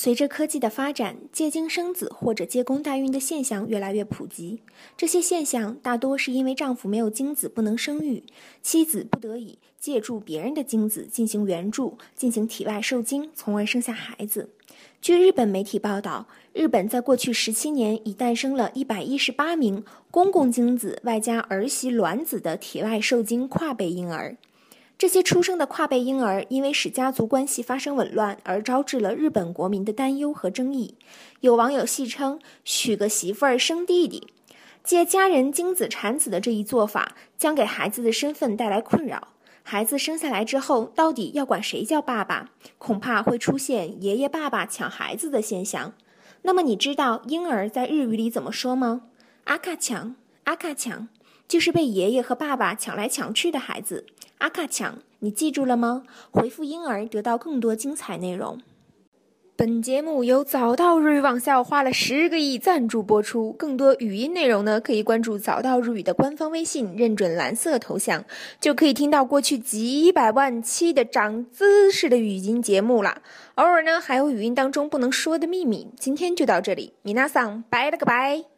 随着科技的发展，借精生子或者借宫代孕的现象越来越普及。这些现象大多是因为丈夫没有精子不能生育，妻子不得已借助别人的精子进行援助，进行体外受精，从而生下孩子。据日本媒体报道，日本在过去十七年已诞生了一百一十八名公共精子外加儿媳卵子的体外受精跨辈婴儿。这些出生的跨辈婴儿因为使家族关系发生紊乱，而招致了日本国民的担忧和争议。有网友戏称：“娶个媳妇儿生弟弟，借家人精子产子的这一做法，将给孩子的身份带来困扰。孩子生下来之后，到底要管谁叫爸爸？恐怕会出现爷爷爸爸抢孩子的现象。那么，你知道婴儿在日语里怎么说吗？阿卡强，阿卡强，就是被爷爷和爸爸抢来抢去的孩子。”阿卡强，你记住了吗？回复婴儿得到更多精彩内容。本节目由早到日语网校花了十个亿赞助播出。更多语音内容呢，可以关注早到日语的官方微信，认准蓝色头像，就可以听到过去几百万期的长姿势的语音节目了。偶尔呢，还有语音当中不能说的秘密。今天就到这里，米娜桑，拜了个拜。